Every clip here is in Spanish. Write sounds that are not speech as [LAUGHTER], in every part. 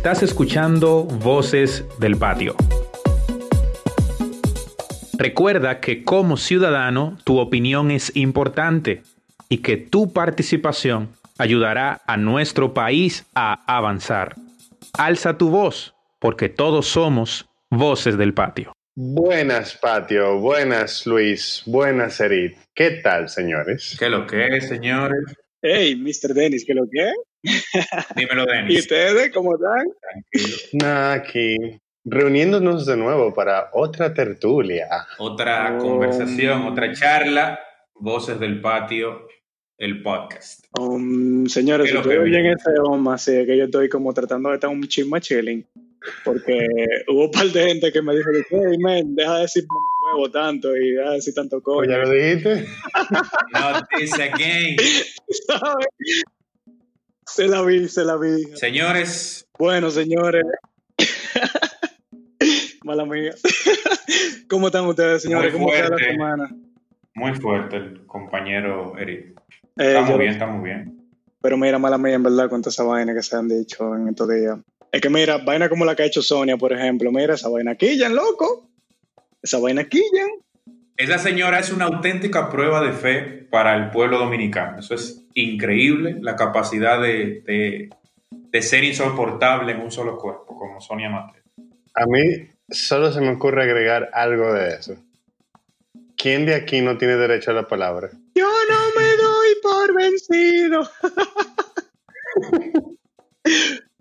Estás escuchando Voces del Patio. Recuerda que como ciudadano tu opinión es importante y que tu participación ayudará a nuestro país a avanzar. Alza tu voz, porque todos somos voces del patio. Buenas, patio. Buenas, Luis. Buenas, Erit. ¿Qué tal, señores? ¿Qué lo que es, señores? Hey, Mr. Dennis, ¿qué lo que [LAUGHS] Dímelo, Dennis. ¿Y ustedes cómo están? Tranquilo. Nada, aquí reuniéndonos de nuevo para otra tertulia. Otra Oh. conversación, otra charla. Voces del patio, el podcast. Um, señores, ¿Qué lo estoy que bien ese hombre, así que yo estoy como tratando de estar un chisme chilling. Porque [LAUGHS] hubo un par de gente que me dijo, hey, man, deja de decir huevo tanto y deja de decir tanto ¿O coño. ¿Ya lo dijiste? [LAUGHS] Again. ¿sabes? Se la vi, se la vi. Señores, Bueno, señores. [LAUGHS] Mala mía. [LAUGHS] ¿Cómo están ustedes, señores? Muy ¿Cómo está la fuerte. semana? muy fuerte el compañero Eric. Eh, Estamos yo- bien, estamos bien. Pero mira, mala mía, en verdad, con toda esa vaina que se han dicho en estos días. Es que mira, vaina como la que ha hecho Sonia, por ejemplo. Mira, esa vaina quillan, loco. Esa vaina quillan. Esa señora es una auténtica prueba de fe para el pueblo dominicano. Eso es increíble, la capacidad de, de- de ser insoportable en un solo cuerpo, como Sonia Mateo. A mí solo se me ocurre agregar algo de eso. ¿Quién de aquí no tiene derecho a la palabra? Yo no me doy por vencido.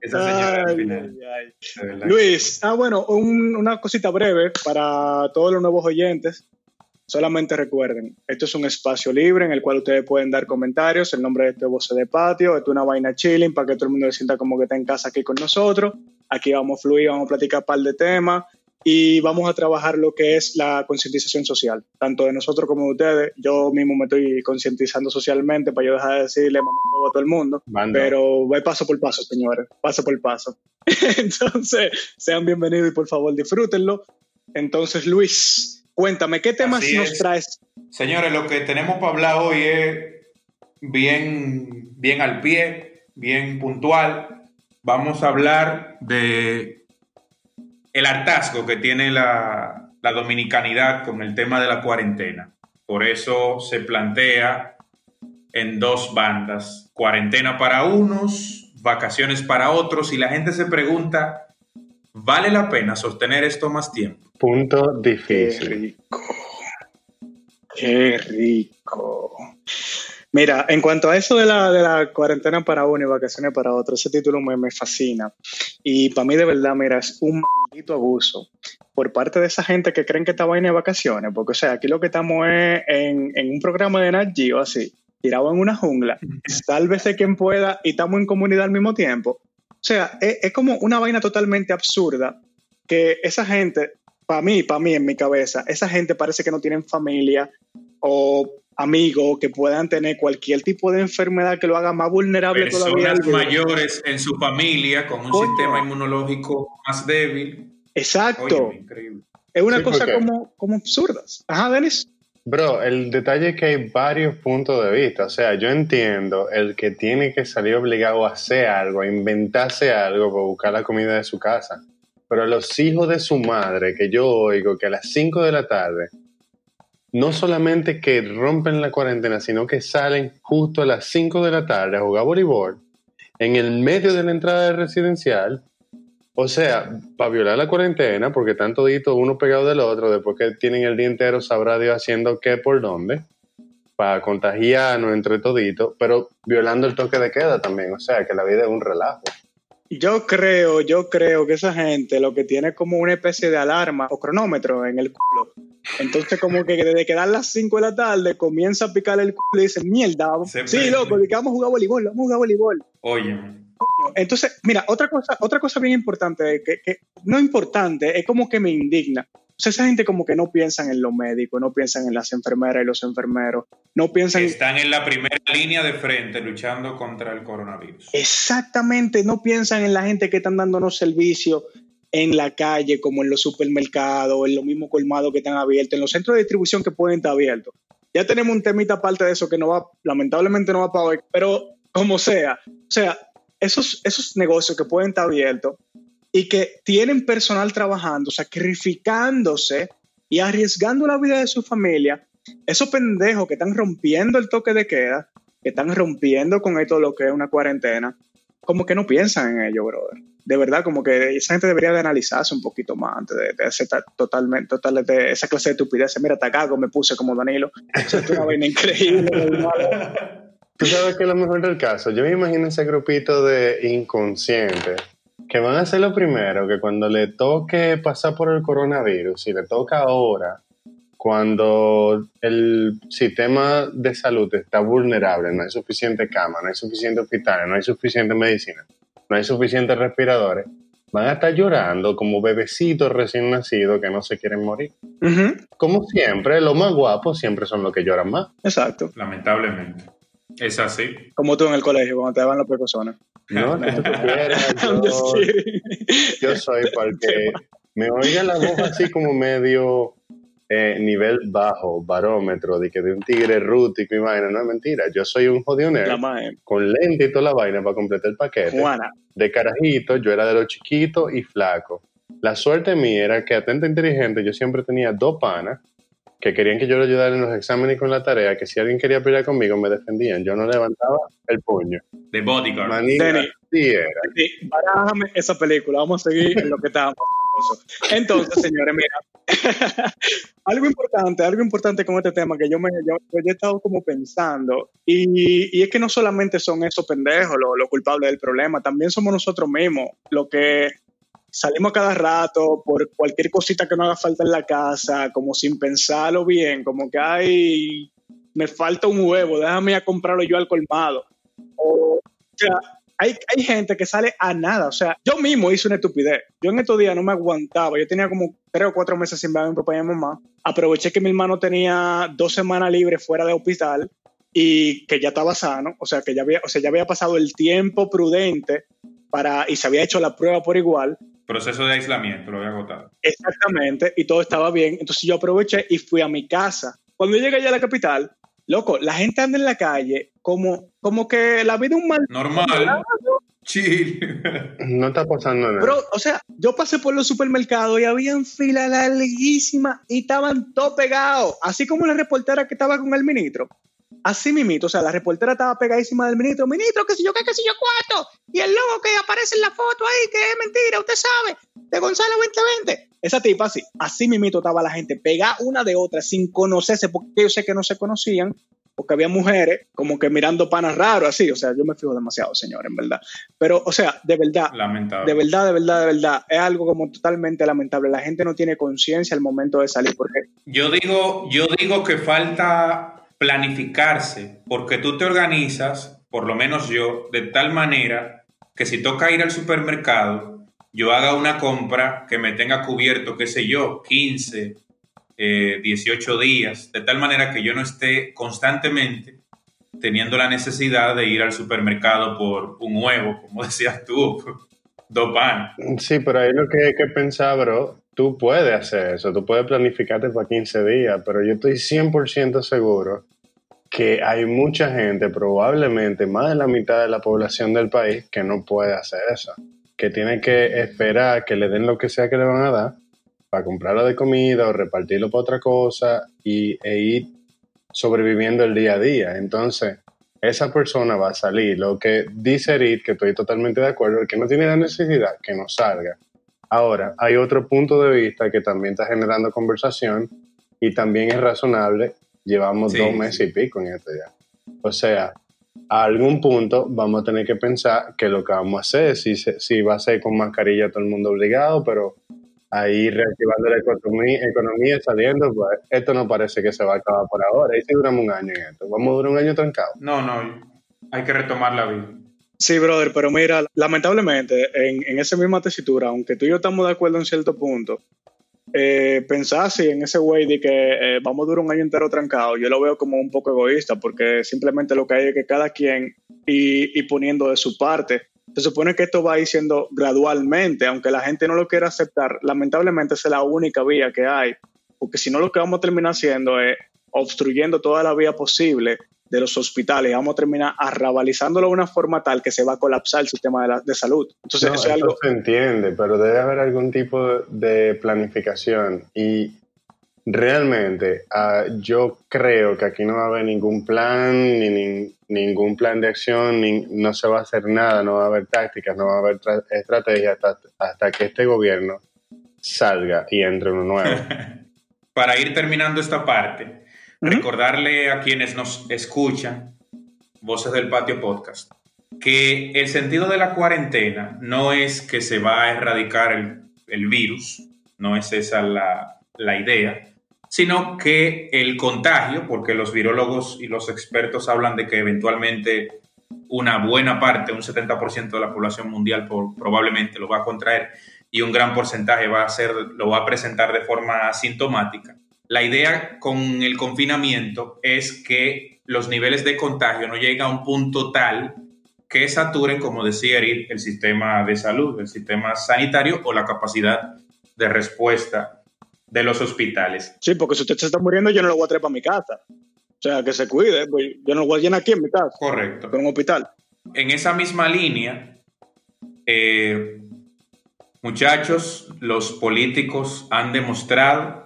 Esa señora al final, ay, ay. Luis, ah, bueno, un- una cosita breve para todos los nuevos oyentes. Solamente recuerden, esto es un espacio libre en el cual ustedes pueden dar comentarios. El nombre de este es Voce de Patio. Esto es una vaina chilling para que todo el mundo se sienta como que está en casa aquí con nosotros. Aquí vamos a fluir, vamos a platicar un par de temas y vamos a trabajar lo que es la concientización social, tanto de nosotros como de ustedes. Yo mismo me estoy concientizando socialmente para yo dejar de decirle mamá a todo el mundo. Pero va paso por paso, señores, paso por paso. [LAUGHS] Entonces, sean bienvenidos y por favor disfrútenlo. Entonces, Luis, cuéntame, ¿qué temas Así nos es. traes? Señores, lo que tenemos para hablar hoy es bien, bien al pie, bien puntual. Vamos a hablar de el hartazgo que tiene la, la dominicanidad con el tema de la cuarentena. Por eso se plantea en dos bandas, cuarentena para unos, vacaciones para otros, y la gente se pregunta, ¿vale la pena sostener esto más tiempo? Punto Qué difícil. rico. Qué rico. Mira, en cuanto a eso de la, de la cuarentena para uno y vacaciones para otro, ese título me, me fascina. Y para mí, de verdad, mira, es un maldito abuso por parte de esa gente que creen que esta vaina de vacaciones. Porque, o sea, aquí lo que estamos es en, en un programa de Nat Geo, así, tirado en una jungla. Sálvese quien pueda y estamos en comunidad al mismo tiempo. O sea, es, es como una vaina totalmente absurda que esa gente, para mí, para mí en mi cabeza, esa gente parece que no tienen familia o amigos que puedan tener cualquier tipo de enfermedad que lo haga más vulnerable todavía. Personas al virus. mayores en su familia con un Coño. sistema inmunológico más débil. Exacto. Oye, increíble. es una Sí, cosa porque- como, como absurdas. Ajá, Denis. Bro, el detalle es que hay varios puntos de vista. O sea, yo entiendo el que tiene que salir obligado a hacer algo, a inventarse algo para buscar la comida de su casa. Pero los hijos de su madre, que yo oigo que a las 5 de la tarde, no solamente que rompen la cuarentena, sino que salen justo a las 5 de la tarde a jugar voleibol en el medio de la entrada residencial. O sea, para violar la cuarentena, porque están toditos uno pegado del otro, después que tienen el día entero, sabrá Dios haciendo qué por dónde, para contagiarnos entre toditos, pero violando el toque de queda también. O sea, que la vida es un relajo. Yo creo, yo creo que esa gente lo que tiene como una especie de alarma o cronómetro en el culo. Entonces, como que desde que dan las 5 de la tarde comienza a picar el culo y dice, mierda, vamos- Se sí, prende. loco, que vamos a jugar voleibol, vamos a jugar voleibol. Oye, Entonces, mira, otra cosa, otra cosa bien importante, que, que no importante, es como que me indigna. O sea, esa gente como que no piensan en los médicos, no piensan en las enfermeras y los enfermeros, no piensan están en la primera línea de frente luchando contra el coronavirus. exactamente, no piensan en la gente que están dándonos servicio en la calle, como en los supermercados, en los mismos colmados que están abiertos, en los centros de distribución que pueden estar abiertos. Ya tenemos un temita aparte de eso que no va, lamentablemente no va para hoy, pero como sea, o sea, esos, esos negocios que pueden estar abiertos y que tienen personal trabajando, sacrificándose y arriesgando la vida de su familia, esos pendejos que están rompiendo el toque de queda, que están rompiendo con esto lo que es una cuarentena, como que no piensan en ello, brother. De verdad, como que esa gente debería de analizarse un poquito más antes de, hacer totalmente, totalmente esa clase de estupidez. Mira, cago, me puse como Danilo. Eso es una vaina increíble. Tú sabes que es lo mejor del caso. Yo me imagino ese grupito de inconscientes que van a ser lo primero, que cuando le toque pasar por el coronavirus, si le toca ahora, cuando el sistema de salud está vulnerable, no hay suficiente cama, no hay suficiente hospitales, no hay suficiente medicina, no hay suficientes respiradores, van a estar llorando como bebecitos recién nacidos que no se quieren morir. Como siempre, los más guapos siempre son los que lloran más. Exacto. Lamentablemente. Es así. Como tú en el colegio, cuando te daban las personas. No, no tú [LAUGHS] yo, yo soy porque me oiga la voz así como medio eh, nivel bajo, barómetro, de que de un tigre rútico y vaina, no es mentira. Yo soy un jodionero con lente y toda la vaina para completar el paquete. De carajito, yo era de los chiquitos y flaco. La suerte mía era que atenta inteligente, yo siempre tenía dos panas que querían que yo le ayudara en los exámenes y con la tarea, que si alguien quería pelear conmigo me defendían. Yo no levantaba el puño. De bodyguard. Manita, sí era. Sí, esa película, vamos a seguir en lo que estábamos. Entonces, señores, mira, [LAUGHS] algo importante, algo importante con este tema que yo me yo, he estado como pensando, y, y, es que no solamente son esos pendejos los lo culpables del problema, también somos nosotros mismos, lo que salimos cada rato por cualquier cosita que no haga falta en la casa, como sin pensarlo bien, como que hay, me falta un huevo, déjame a comprarlo yo al colmado. O, sea, hay, hay, gente que sale a nada. O sea, yo mismo hice una estupidez. Yo en estos días no me aguantaba. Yo tenía como tres o cuatro meses sin ver a mi papá y a mi mamá. Aproveché que mi hermano tenía dos semanas libres fuera de hospital y que ya estaba sano. O sea, que ya había, o sea, ya había pasado el tiempo prudente para, y se había hecho la prueba por igual Proceso de aislamiento, lo había agotado. Exactamente, y todo estaba bien. Entonces yo aproveché y fui a mi casa. Cuando llegué allá a la capital, loco, la gente anda en la calle como, como que la vida es un mal. Normal. Chill. [LAUGHS] No está pasando nada. Pero, o sea, yo pasé por los supermercados y habían fila larguísima y estaban todos pegados. Así como la reportera que estaba con el ministro. Así mimito, o sea, la reportera estaba pegadísima del ministro, ministro, que si yo qué, que si yo cuarto, y el logo que aparece en la foto ahí, que es mentira, usted sabe, de Gonzalo 2020. Esa tipa así, así mimito estaba la gente, pegada una de otra, sin conocerse, porque yo sé que no se conocían, porque había mujeres como que mirando panas raros, así, o sea, yo me fijo demasiado, señor, en verdad. Pero, o sea, de verdad, lamentable. de verdad, de verdad, de verdad, es algo como totalmente lamentable. La gente no tiene conciencia al momento de salir, porque... Yo digo, yo digo que falta planificarse, porque tú te organizas, por lo menos yo, de tal manera que si toca ir al supermercado, yo haga una compra que me tenga cubierto, qué sé yo, 15, 18 eh, días, de tal manera que yo no esté constantemente teniendo la necesidad de ir al supermercado por un huevo, como [LAUGHS] decías tú, dos pan. Sí, pero ahí lo que hay que pensar, bro, tú puedes hacer eso, tú puedes planificarte para 15 días, pero yo estoy 100% seguro que hay mucha gente, probablemente más de la mitad de la población del país, que no puede hacer eso, que tiene que esperar que le den lo que sea que le van a dar para comprarlo de comida o repartirlo para otra cosa y, e ir sobreviviendo el día a día. Entonces, esa persona va a salir. Lo que dice Erit, que estoy totalmente de acuerdo, el que no tiene la necesidad, que no salga. Ahora, hay otro punto de vista que también está generando conversación y también es razonable. Llevamos dos meses y pico en esto ya. O sea, a algún punto vamos a tener que pensar que lo que vamos a hacer, si, si va a ser con mascarilla todo el mundo obligado, pero ahí reactivando la economía, economía saliendo, pues esto no parece que se va a acabar por ahora. Y si duramos un año en esto, vamos a durar un año trancado. No, no, hay que retomar la vida. Sí, brother, pero mira, lamentablemente, en, en esa misma tesitura, aunque tú y yo estamos de acuerdo en cierto punto, eh, pensar así en ese güey de que eh, vamos a durar un año entero trancado, yo lo veo como un poco egoísta, porque simplemente lo que hay es que cada quien y, poniendo de su parte. Se supone que esto va a ir siendo gradualmente, aunque la gente no lo quiera aceptar, lamentablemente es la única vía que hay, porque si no lo que vamos a terminar haciendo es obstruyendo toda la vía posible de los hospitales, vamos a terminar arrabalizándolo de una forma tal que se va a colapsar el sistema de, de salud. Entonces, No, eso es eso algo... se entiende, pero debe haber algún tipo de planificación y realmente ah, yo creo que aquí no va a haber ningún plan, ni, nin- ningún plan de acción, ni, no se va a hacer nada, no va a haber tácticas, no va a haber tra- estrategias hasta, hasta que este gobierno salga y entre uno nuevo. [LAUGHS] Para ir terminando esta parte, Recordarle a quienes nos escuchan, Voces del Patio Podcast, que el sentido de la cuarentena no es que se va a erradicar el, virus, no es esa la, la idea, sino que el contagio, porque los virólogos y los expertos hablan de que eventualmente una buena parte, un 70% de la población mundial probablemente lo va a contraer y un gran porcentaje va a ser, lo va a presentar de forma asintomática. La idea con el confinamiento es que los niveles de contagio no lleguen a un punto tal que saturen, como decía Eric, el sistema de salud, el sistema sanitario o la capacidad de respuesta de los hospitales. Sí, porque si usted se está muriendo, yo no lo voy a traer para mi casa. O sea, que se cuide, pues, yo no lo voy a llenar aquí en mi casa, Correcto. en un hospital. En esa misma línea, eh, muchachos, los políticos han demostrado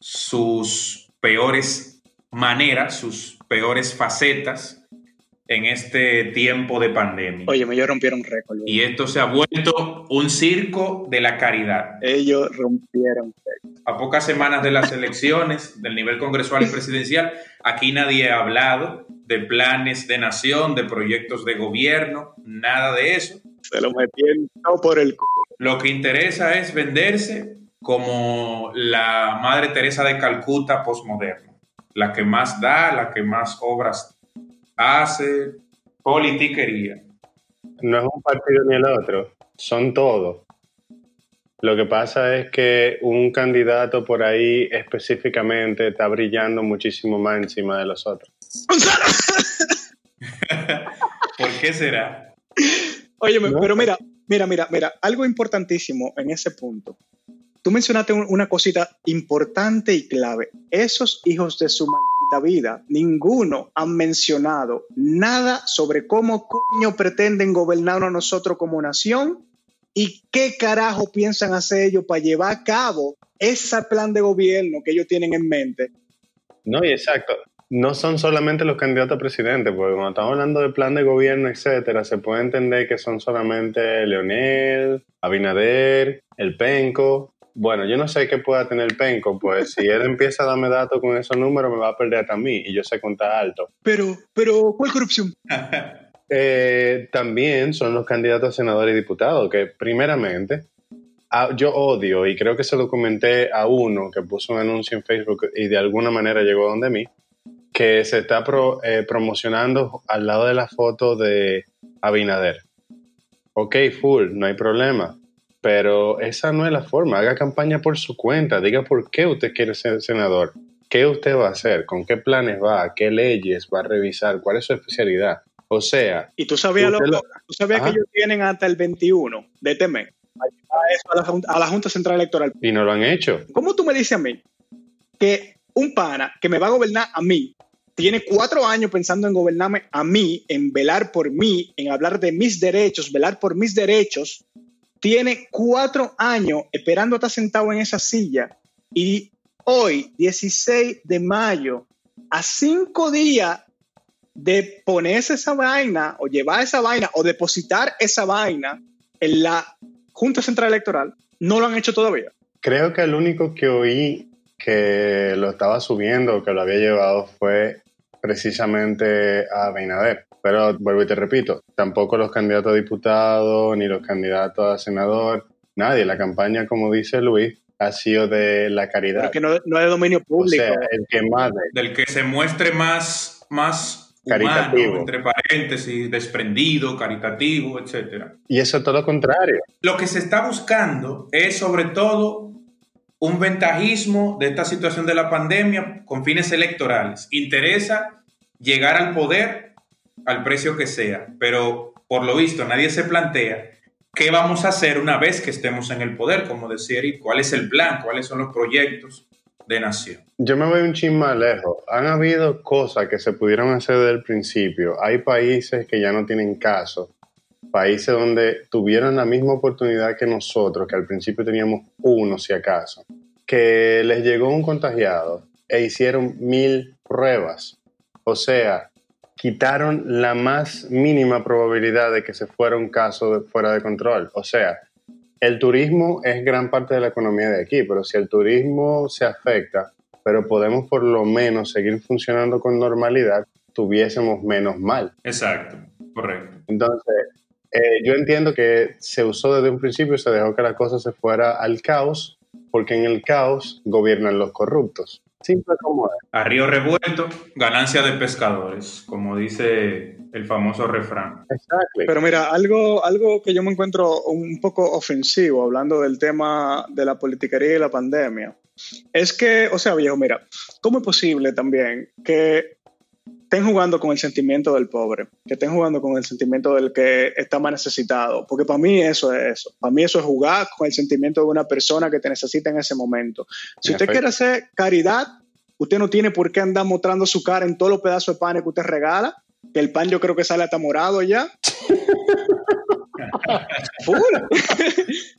sus peores maneras, sus peores facetas en este tiempo de pandemia. Oye, ellos rompieron récord. Y esto se ha vuelto un circo de la caridad. Ellos rompieron récord. A pocas semanas de las [LAUGHS] elecciones del nivel congresual y presidencial, aquí nadie ha hablado de planes de nación, de proyectos de gobierno, nada de eso. Se lo metieron por el. Lo que interesa es venderse como la Madre Teresa de Calcuta postmoderna, la que más da, la que más obras hace, politiquería. No es un partido ni el otro, son todos. Lo que pasa es que un candidato por ahí específicamente está brillando muchísimo más encima de los otros. [LAUGHS] ¿Por qué será? Oye, No. pero mira, mira, mira, mira, algo importantísimo en ese punto. Tú mencionaste un- una cosita importante y clave. Esos hijos de su maldita vida, ninguno han mencionado nada sobre cómo coño pretenden gobernar a nosotros como nación y qué carajo piensan hacer ellos para llevar a cabo ese plan de gobierno que ellos tienen en mente. No, y exacto. No son solamente los candidatos a presidente, porque cuando estamos hablando de plan de gobierno, etcétera, se puede entender que son solamente Leonel, Abinader, el Penco. Bueno, yo no sé qué pueda tener Penco, pues si él empieza a darme datos con esos números, me va a perder hasta a mí, y yo sé contar alto. Pero, pero, ¿cuál corrupción? [LAUGHS] Eh, también son los candidatos a senadores y diputados, que primeramente yo odio, y creo que se lo comenté a uno que puso un anuncio en Facebook y de alguna manera llegó donde mí, que se está pro- eh, promocionando al lado de la foto de Abinader. Ok, full, no hay problema. Pero esa no es la forma. Haga campaña por su cuenta. Diga por qué usted quiere ser senador. ¿Qué usted va a hacer? ¿Con qué planes va? ¿Qué leyes va a revisar? ¿Cuál es su especialidad? O sea, Y tú sabías, loco, lo- tú sabías que ellos tienen hasta el 21 de este mes eso a la, a la Junta Central Electoral. y no lo han hecho. ¿Cómo tú me dices a mí que un pana que me va a gobernar a mí tiene cuatro años pensando en gobernarme a mí, en velar por mí, en hablar de mis derechos, velar por mis derechos, tiene cuatro años esperando estar sentado en esa silla y hoy, 16 de mayo, a cinco días de ponerse esa vaina o llevar esa vaina o depositar esa vaina en la Junta Central Electoral, no lo han hecho todavía. Creo que el único que oí que lo estaba subiendo, que lo había llevado, fue precisamente a Abinader. Pero vuelvo y te repito, tampoco los candidatos a diputado ni los candidatos a senador, nadie. La campaña, como dice Luis, ha sido de la caridad. Pero que no, no es de dominio o público. sea, el que más de- Del que se muestre más, más Caritativo. humano, entre paréntesis, desprendido, caritativo, etcétera. Y eso es todo lo contrario. Lo que se está buscando es sobre todo un ventajismo de esta situación de la pandemia con fines electorales. Interesa llegar al poder al precio que sea, pero por lo visto nadie se plantea qué vamos a hacer una vez que estemos en el poder, como decía Eric, cuál es el plan, cuáles son los proyectos de nación. Yo me voy un chin más lejos. Han habido cosas que se pudieron hacer desde el principio. Hay países que ya no tienen caso. Países donde tuvieron la misma oportunidad que nosotros, que al principio teníamos uno si acaso, que les llegó un contagiado e hicieron mil pruebas. O sea, quitaron la más mínima probabilidad de que se fuera un caso fuera de control. O sea, el turismo es gran parte de la economía de aquí, pero si el turismo se afecta, pero podemos por lo menos seguir funcionando con normalidad, tuviésemos menos mal. Exacto, correcto. Entonces, eh, yo entiendo que se usó desde un principio, se dejó que la cosa se fuera al caos, porque en el caos gobiernan los corruptos. Simple como es. A río revuelto, ganancia de pescadores, como dice el famoso refrán. Exacto. Pero mira, algo, algo que yo me encuentro un poco ofensivo hablando del tema de la politiquería y la pandemia, es que, o sea, viejo, mira, ¿cómo es posible también que estén jugando con el sentimiento del pobre, que estén jugando con el sentimiento del que está más necesitado? Porque para mí eso es eso. Para mí eso es jugar con el sentimiento de una persona que te necesita en ese momento. Si usted quiere hacer caridad, usted no tiene por qué andar mostrando su cara en todos los pedazos de pan que usted regala, que el pan yo creo que sale hasta morado ya. [LAUGHS] [LAUGHS]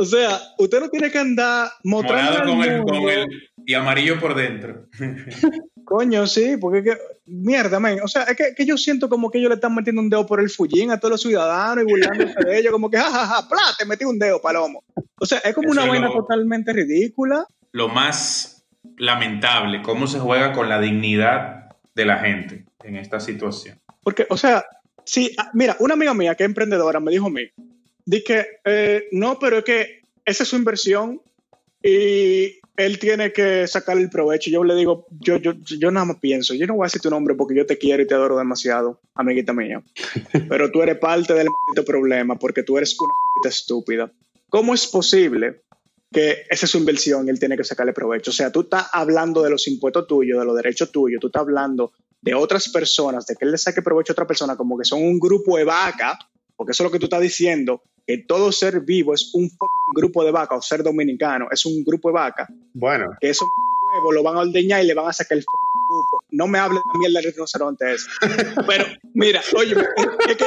O sea, usted no tiene que andar mostrando Morado con el, mundo- con el y amarillo por dentro. [LAUGHS] Coño, sí, porque que, mierda, men. O sea, es que, que yo siento como que ellos le están metiendo un dedo por el fullín a todos los ciudadanos y burlándose de ellos, como que, jajaja, ja, ja, plá, te metí un dedo, palomo. O sea, es como Eso una vaina lo- totalmente ridícula. Lo más lamentable, cómo se juega con la dignidad de la gente en esta situación. Porque, o sea, sí, ah, mira, una amiga mía que es emprendedora me dijo a mí, di que, eh, no, pero es que esa es su inversión y él tiene que sacar el provecho. Yo le digo, yo, yo, yo nada más pienso, yo no voy a decir tu nombre porque yo te quiero y te adoro demasiado, amiguita mía, [LAUGHS] pero tú eres parte del problema porque tú eres una estúpida. ¿Cómo es posible que esa es su inversión y él tiene que sacarle provecho? O sea, tú estás hablando de los impuestos tuyos, de los derechos tuyos, tú estás hablando de otras personas, de que él le saque provecho a otra persona, como que son un grupo de vacas, porque eso es lo que tú estás diciendo, que todo ser vivo es un grupo de vacas, o ser dominicano es un grupo de vacas, Bueno, que esos huevos lo van a ordeñar y le van a sacar el grupo. No me hables de mierda del rinoceronte ese. Pero, mira, oye, es que,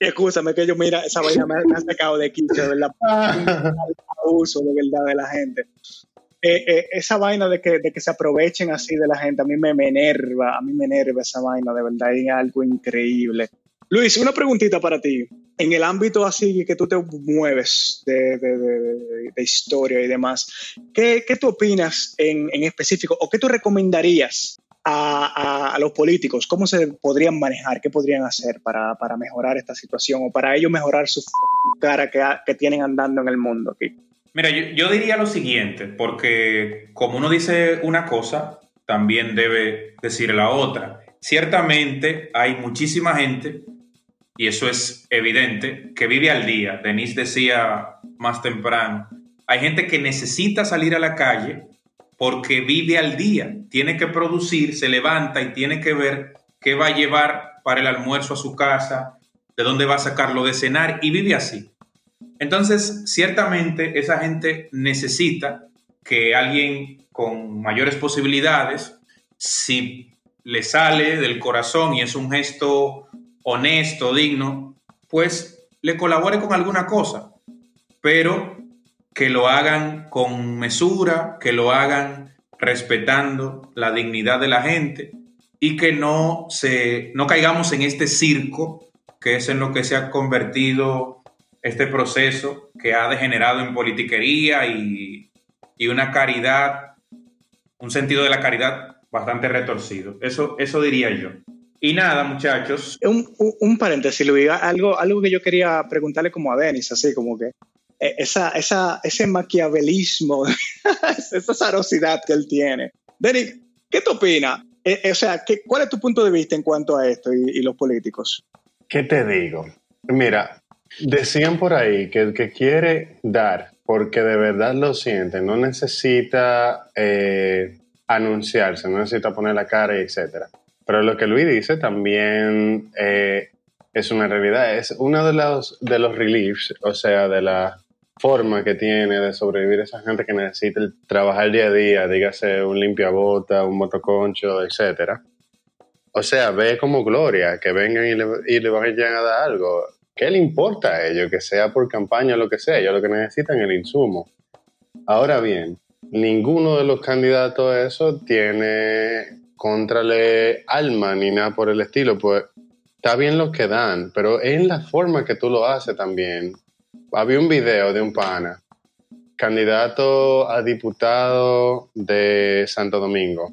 escúchame que yo, mira, esa vaina me, me ha sacado de quicio, de verdad, [LAUGHS] abuso de verdad de la gente. Eh, eh, esa vaina de que, de que se aprovechen así de la gente, a mí me, me enerva, a mí me enerva esa vaina, de verdad, es algo increíble. Luis, una preguntita para ti. En el ámbito así que tú te mueves de, historia y demás, ¿qué, qué tú opinas en, en específico o qué tú recomendarías a, a- los políticos? ¿Cómo se podrían manejar? ¿Qué podrían hacer para, para mejorar esta situación o para ellos mejorar su cara que, que tienen andando en el mundo aquí? Mira, yo, yo diría lo siguiente, porque como uno dice una cosa, también debe decir la otra. Ciertamente hay muchísima gente, y eso es evidente, que vive al día. Denise decía más temprano, hay gente que necesita salir a la calle porque vive al día, tiene que producir, se levanta y tiene que ver qué va a llevar para el almuerzo a su casa, de dónde va a sacarlo de cenar, y vive así. Entonces, ciertamente esa gente necesita que alguien con mayores posibilidades, si le sale del corazón y es un gesto honesto, digno, pues le colabore con alguna cosa, pero que lo hagan con mesura, que lo hagan respetando la dignidad de la gente y que no se no caigamos en este circo que es en lo que se ha convertido este proceso que ha degenerado en politiquería y, y una caridad, un sentido de la caridad bastante retorcido. Eso, eso diría yo. Y nada, muchachos. Un, un, un paréntesis, Luis, algo, algo que yo quería preguntarle como a Denis, así como que eh, esa, esa, ese maquiavelismo, [LAUGHS] esa zarosidad que él tiene. Denis, ¿qué te opinas? Eh, eh, o sea, ¿qué, ¿cuál es tu punto de vista en cuanto a esto y, y los políticos? ¿qué te digo? Mira, decían por ahí que el que quiere dar porque de verdad lo siente, no necesita eh, anunciarse, no necesita poner la cara, y etcétera. Pero lo que Luis dice también eh, es una realidad. Es uno de los, de los reliefs, o sea, de, la, forma que tiene de sobrevivir esa gente que necesita trabajar día a día, dígase un limpiabota, un motoconcho, etcétera. O sea, ve como gloria, que vengan y le, y le vayan a dar algo. ¿Qué le importa a ellos? Que sea por campaña o lo que sea, ellos lo que necesitan es el insumo. Ahora bien, ninguno de los candidatos a eso tiene contrale alma ni nada por el estilo. Pues está bien lo que dan, pero es en la forma que tú lo haces también. Había un video de un pana, candidato a diputado de Santo Domingo.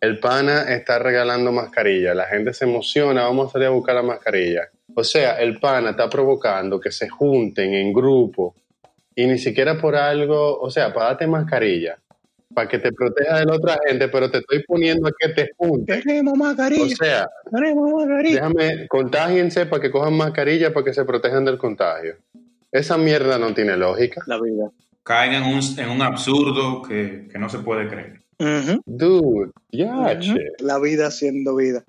El pana está regalando mascarilla, la gente se emociona, vamos a salir a buscar la mascarilla. O sea, el pana está provocando que se junten en grupo y ni siquiera por algo, o sea, para darte mascarilla, para que te proteja de la otra gente, pero te estoy poniendo a que te juntes. Tenemos mascarilla. O sea, tenemos mascarilla. déjame, contágiense para que cojan mascarilla para que se protejan del contagio. Esa mierda no tiene lógica. La vida. Caen en un, en un absurdo que, que no se puede creer. Dude, ya. La vida siendo vida.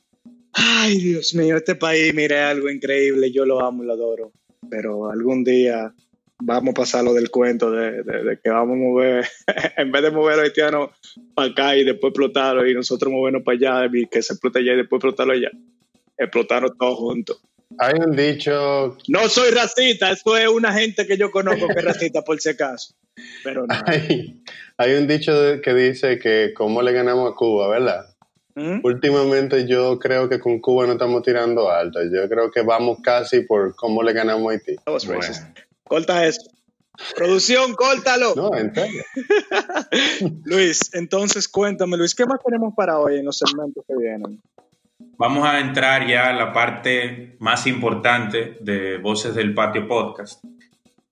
Ay, Dios mío, este país, mire, es algo increíble. Yo lo amo y lo adoro. Pero algún día vamos a pasar lo del cuento de, de- de que vamos a mover, [LAUGHS] en vez de mover a los haitianos para acá y después explotarlo y nosotros movernos para allá y que se explote allá y después explotarlo allá. Explotarnos todos juntos. Hay un dicho, No soy racista, eso es una gente que yo conozco que es racista por si acaso. Pero no. [LAUGHS] hay, hay un dicho que dice que cómo le ganamos a Cuba, ¿verdad? ¿Mm? Últimamente yo creo que con Cuba no estamos tirando alto. Yo creo que vamos casi por cómo le ganamos a Haití. That was Bueno, racist. Corta eso. Producción, córtalo. No, en serio. [LAUGHS] Luis, entonces cuéntame, Luis, ¿qué más tenemos para hoy en los segmentos que vienen? Vamos a entrar ya a la parte más importante de Voces del Patio Podcast,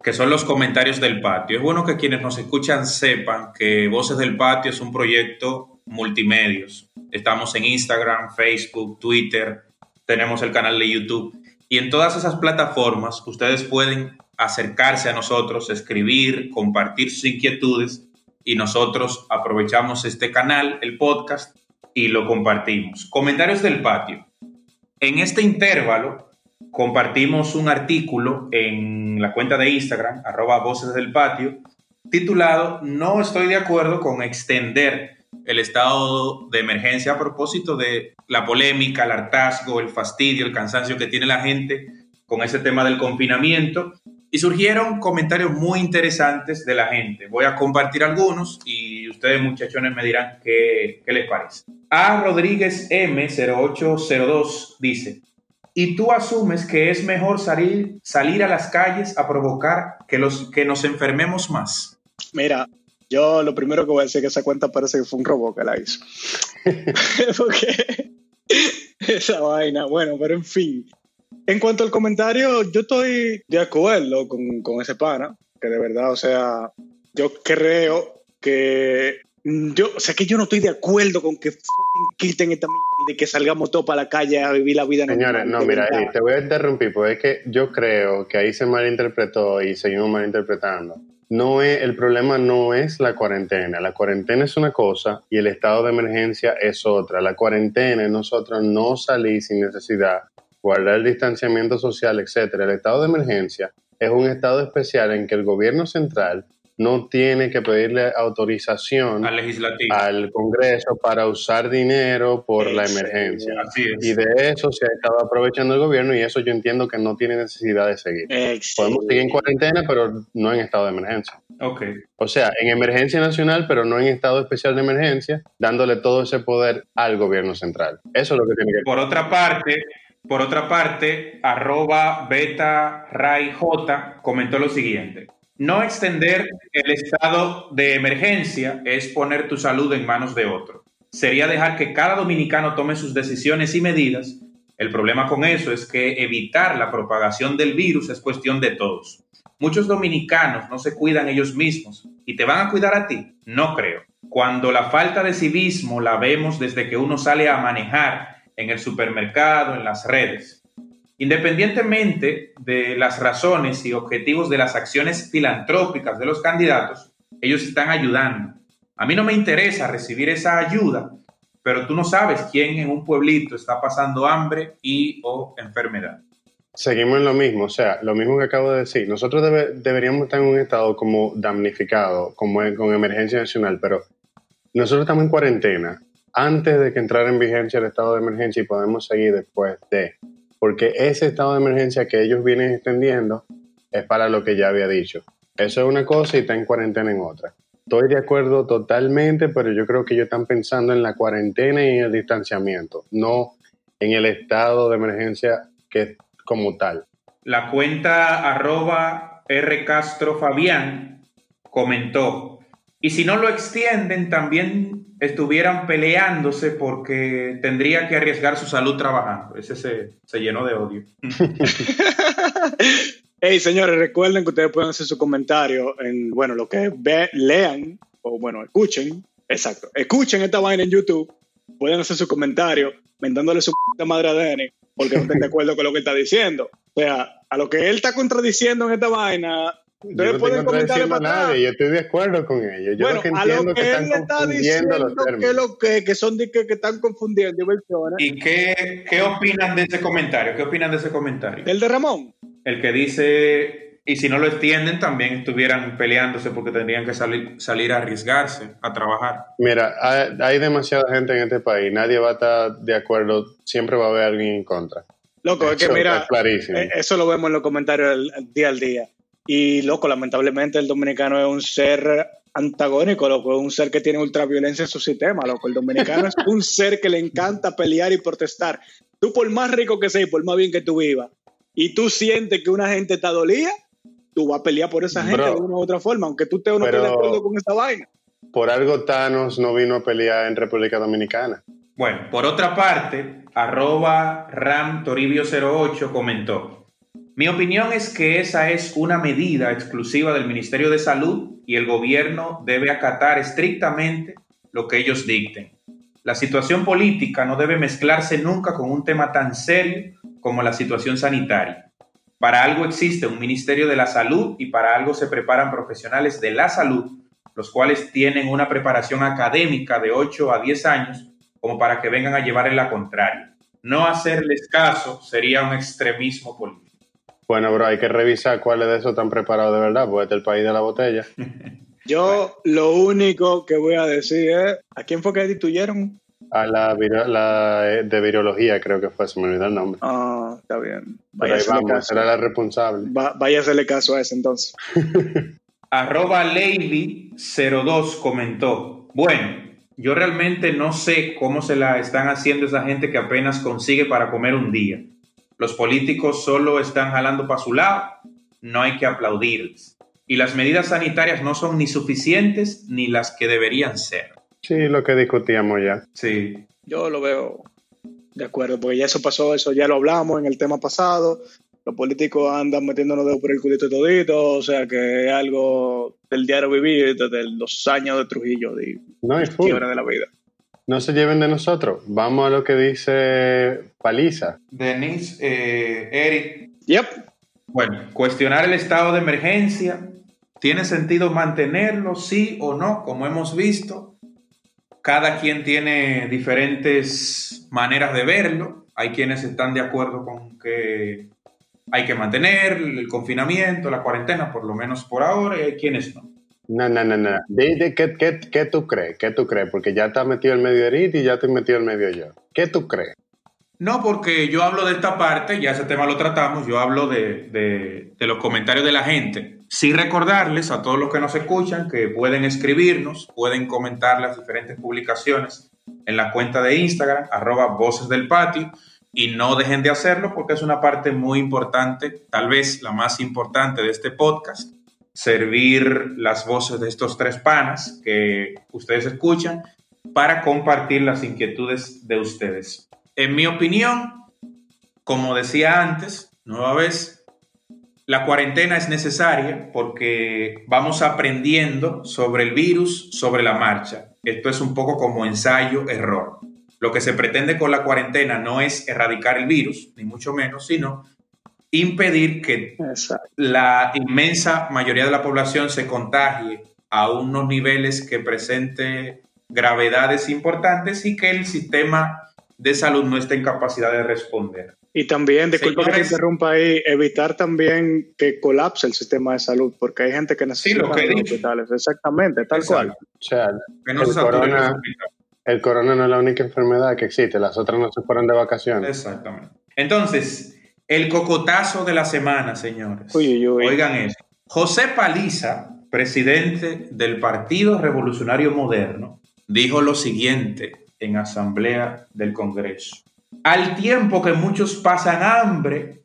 que son los comentarios del patio. Es bueno que quienes nos escuchan sepan que Voces del Patio es un proyecto multimedios. Estamos en Instagram, Facebook, Twitter, tenemos el canal de YouTube y en todas esas plataformas ustedes pueden acercarse a nosotros, escribir, compartir sus inquietudes y nosotros aprovechamos este canal, el podcast, y lo compartimos. Comentarios del patio. En este intervalo compartimos un artículo en la cuenta de Instagram, arroba voces del patio, titulado No estoy de acuerdo con extender el estado de emergencia a propósito de la polémica, el hartazgo, el fastidio, el cansancio que tiene la gente con ese tema del confinamiento. Y surgieron comentarios muy interesantes de la gente. Voy a compartir algunos y ustedes muchachones me dirán qué, qué les parece. A Rodríguez M0802 dice, y tú asumes que es mejor salir, salir a las calles a provocar que, los, que nos enfermemos más. Mira, yo lo primero que voy a decir es que esa cuenta parece que fue un robot que la hizo. [LAUGHS] Porque [LAUGHS] esa vaina, bueno, pero en fin. En cuanto al comentario, yo estoy de acuerdo con, con ese pana, que de verdad, o sea, yo creo que yo, o sea, que yo no estoy de acuerdo con que quiten esta mierda y que salgamos todos para la calle a vivir la vida Señores, normal, no, de mira, te voy a interrumpir porque es que yo creo que ahí se malinterpretó y seguimos malinterpretando. No es, el problema no es la cuarentena. La cuarentena es una cosa y el estado de emergencia es otra. La cuarentena es nosotros no salir sin necesidad, guardar el distanciamiento social, etcétera. El estado de emergencia es un estado especial en que el gobierno central no tiene que pedirle autorización Al legislativo. al Congreso para usar dinero por la emergencia. Así es. Y de eso se ha estado aprovechando el gobierno y eso yo entiendo que no tiene necesidad de seguir. Podemos seguir en cuarentena, pero no en estado de emergencia. Ok. O sea, en emergencia nacional, pero no en estado especial de emergencia, dándole todo ese poder al gobierno central. Eso es lo que tiene que Por otra parte, por otra parte, arroba beta ray j comentó lo siguiente. No extender el estado de emergencia es poner tu salud en manos de otro. Sería dejar que cada dominicano tome sus decisiones y medidas. El problema con eso es que evitar la propagación del virus es cuestión de todos. Muchos dominicanos no se cuidan ellos mismos y te van a cuidar a ti. No creo. Cuando la falta de civismo la vemos desde que uno sale a manejar en el supermercado, en las redes. Independientemente de las razones y objetivos de las acciones filantrópicas de los candidatos, ellos están ayudando. A mí no me interesa recibir esa ayuda, pero tú no sabes quién en un pueblito está pasando hambre y o enfermedad. seguimos en lo mismo, o sea, lo mismo que acabo de decir. Nosotros deberíamos estar en un estado como damnificado, como con emergencia nacional, pero nosotros estamos en cuarentena antes de que entrara en vigencia el estado de emergencia y podemos seguir después de. Porque ese estado de emergencia que ellos vienen extendiendo es para lo que ya había dicho. Eso es una cosa y está en cuarentena en otra. Estoy de acuerdo totalmente, pero yo creo que ellos están pensando en la cuarentena y en el distanciamiento, no en el estado de emergencia que como tal. La cuenta arroba R. Castro Fabián comentó, y si no lo extienden, también estuvieran peleándose porque tendría que arriesgar su salud trabajando. Ese se, se llenó de odio. [LAUGHS] Hey, señores, recuerden que ustedes pueden hacer su comentario en, bueno, lo que lean o, bueno, escuchen. Exacto. Escuchen esta vaina en YouTube. Pueden hacer su comentario mentándole su madre a Denny porque no estén de acuerdo con lo que está diciendo. O sea, a lo que él está contradiciendo en esta vaina, Ustedes pueden comentar para Yo estoy de acuerdo con ellos. Yo bueno, que a lo que, él está diciendo que, lo que, que son de que, que, están confundiendo ¿Y qué, qué opinan de ese comentario? ¿Qué opinan de ese comentario? ¿El de Ramón? el que dice, y si no lo extienden, también estuvieran peleándose porque tendrían que salir, salir a arriesgarse, a trabajar. Mira, hay, demasiada gente en este país, nadie va a estar de acuerdo, siempre va a haber alguien en contra. Loco, es que mira, eh, eso lo vemos en los comentarios día al día. Y loco, lamentablemente el dominicano es un ser antagónico, loco, es un ser que tiene ultraviolencia en su sistema, loco. El dominicano es un ser que le encanta pelear y protestar. Tú por más rico que seas y por más bien que tú vivas, y tú sientes que una gente está dolida, tú vas a pelear por esa gente de una u otra forma, aunque tú estés o no de acuerdo con esa vaina. Por algo Thanos no vino a pelear en República Dominicana. Bueno, por otra parte, arroba ramtoribio08 comentó, mi opinión es que esa es una medida exclusiva del Ministerio de Salud y el gobierno debe acatar estrictamente lo que ellos dicten. La situación política no debe mezclarse nunca con un tema tan serio como la situación sanitaria. Para algo existe un Ministerio de la Salud y para algo se preparan profesionales de la salud, los cuales tienen una preparación académica de 8 a 10 años como para que vengan a llevar en la contraria. No hacerles caso sería un extremismo político. Bueno, bro, hay que revisar cuáles de esos están preparados de verdad, porque es el país de la botella. [LAUGHS] Yo lo único que voy a decir es, ¿a quién fue que destituyeron? A la, la, eh, de virología, creo que fue, se me olvidó el nombre. Ah, está bien. Vaya ahí vamos, será la responsable. vaya a hacerle caso a ese entonces. [LAUGHS] Arroba Lady02 comentó, bueno, yo realmente no sé cómo se la están haciendo esa gente que apenas consigue para comer un día. Los políticos solo están jalando para su lado, no hay que aplaudirles. Y las medidas sanitarias no son ni suficientes ni las que deberían ser. Sí, lo que discutíamos ya. Sí. Yo lo veo de acuerdo, porque ya eso pasó, eso ya lo hablamos en el tema pasado. Los políticos andan metiéndonos dedos por el culito todito, o sea que es algo del diario vivir desde los años de Trujillo, de no, es de la vida. No se lleven de nosotros. Vamos a lo que dice Paliza. Denise, eh, Eric. Yep. Bueno, cuestionar el estado de emergencia. ¿Tiene sentido mantenerlo, sí o no? Como hemos visto, cada quien tiene diferentes maneras de verlo. Hay quienes están de acuerdo con que hay que mantener el confinamiento, la cuarentena, por lo menos por ahora, y hay quienes no. No, no, no, no. ¿qué, qué, qué tú crees? ¿Qué tú crees? Porque ya está metido el medio Erit y ya te metido el medio yo. ¿Qué tú crees? No, porque yo hablo de esta parte, ya ese tema lo tratamos, yo hablo de, de, de los comentarios de la gente. Sí recordarles a todos los que nos escuchan que pueden escribirnos, pueden comentar las diferentes publicaciones en la cuenta de Instagram, arroba voces del patio, y no dejen de hacerlo porque es una parte muy importante, tal vez la más importante de este podcast, servir las voces de estos tres panas que ustedes escuchan para compartir las inquietudes de ustedes. En mi opinión, como decía antes, nueva vez, la cuarentena es necesaria porque vamos aprendiendo sobre el virus, sobre la marcha. Esto es un poco como ensayo-error. Lo que se pretende con la cuarentena no es erradicar el virus, ni mucho menos, sino impedir que la inmensa mayoría de la población se contagie a unos niveles que presente gravedades importantes y que el sistema de salud no está en capacidad de responder. Y también, disculpa que te interrumpa ahí, evitar también que colapse el sistema de salud, porque hay gente que necesita sí, los hospitales. Exactamente, tal cual. O sea, el, corona, el corona no es la única enfermedad que existe, las otras no se fueron de vacaciones. Exactamente. Entonces, el cocotazo de la semana, señores. Oigan eso. José Paliza, presidente del Partido Revolucionario Moderno, dijo lo siguiente en asamblea del Congreso. Al tiempo que muchos pasan hambre,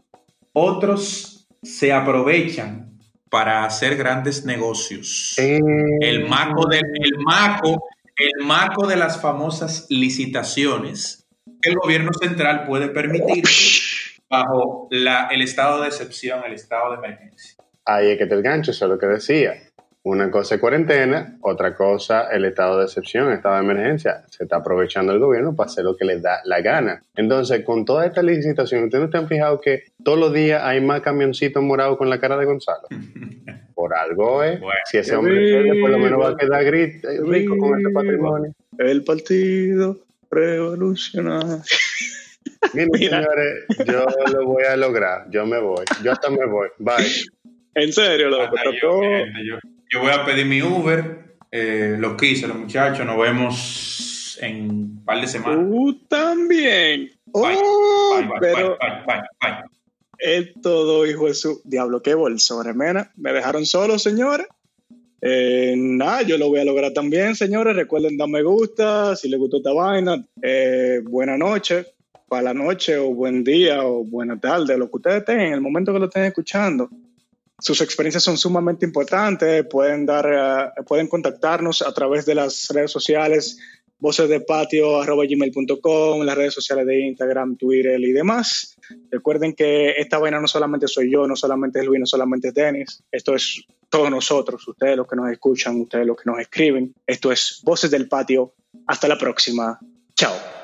otros se aprovechan para hacer grandes negocios. Eh. El maco del el maco, el maco de las famosas licitaciones que el gobierno central puede permitir bajo la, el estado de excepción, el estado de emergencia. Ahí es que te el gancho, eso es lo que decía. Una cosa es cuarentena, otra cosa el estado de excepción, estado de emergencia. Se está aprovechando el gobierno para hacer lo que les da la gana. Entonces, con toda esta licitación, ¿ustedes no te han fijado que todos los días hay más camioncitos morados con la cara de Gonzalo? [LAUGHS] Por algo, ¿eh? si ese hombre por lo menos va a quedar rico con este patrimonio. El partido revolucionario. Miren, señores, yo lo voy a lograr. Yo me voy. Yo hasta me voy. Bye. En serio, lo yo voy a pedir mi Uber. Eh, lo quise, los muchachos. Nos vemos en un par de semanas. Tú también. Bye, oh, bye, pero bye, bye, Es todo, hijo de su diablo, qué bolso, remena. Me dejaron solo, señores. Eh, nada, yo lo voy a lograr también, señores. Recuerden dar me gusta si les gustó esta vaina. Eh, buena noche, para la noche, o buen día, o buena tarde, lo que ustedes tengan, en el momento que lo estén escuchando. Sus experiencias son sumamente importantes. Pueden, dar, eh, pueden contactarnos a través de las redes sociales vocesdepatio.gmail.com, las redes sociales de Instagram, Twitter y demás. Recuerden que esta vaina no solamente soy yo, no solamente es Luis, no solamente es Denis. Esto es todos nosotros, ustedes los que nos escuchan, ustedes los que nos escriben. Esto es Voces del Patio. Hasta la próxima. Chao.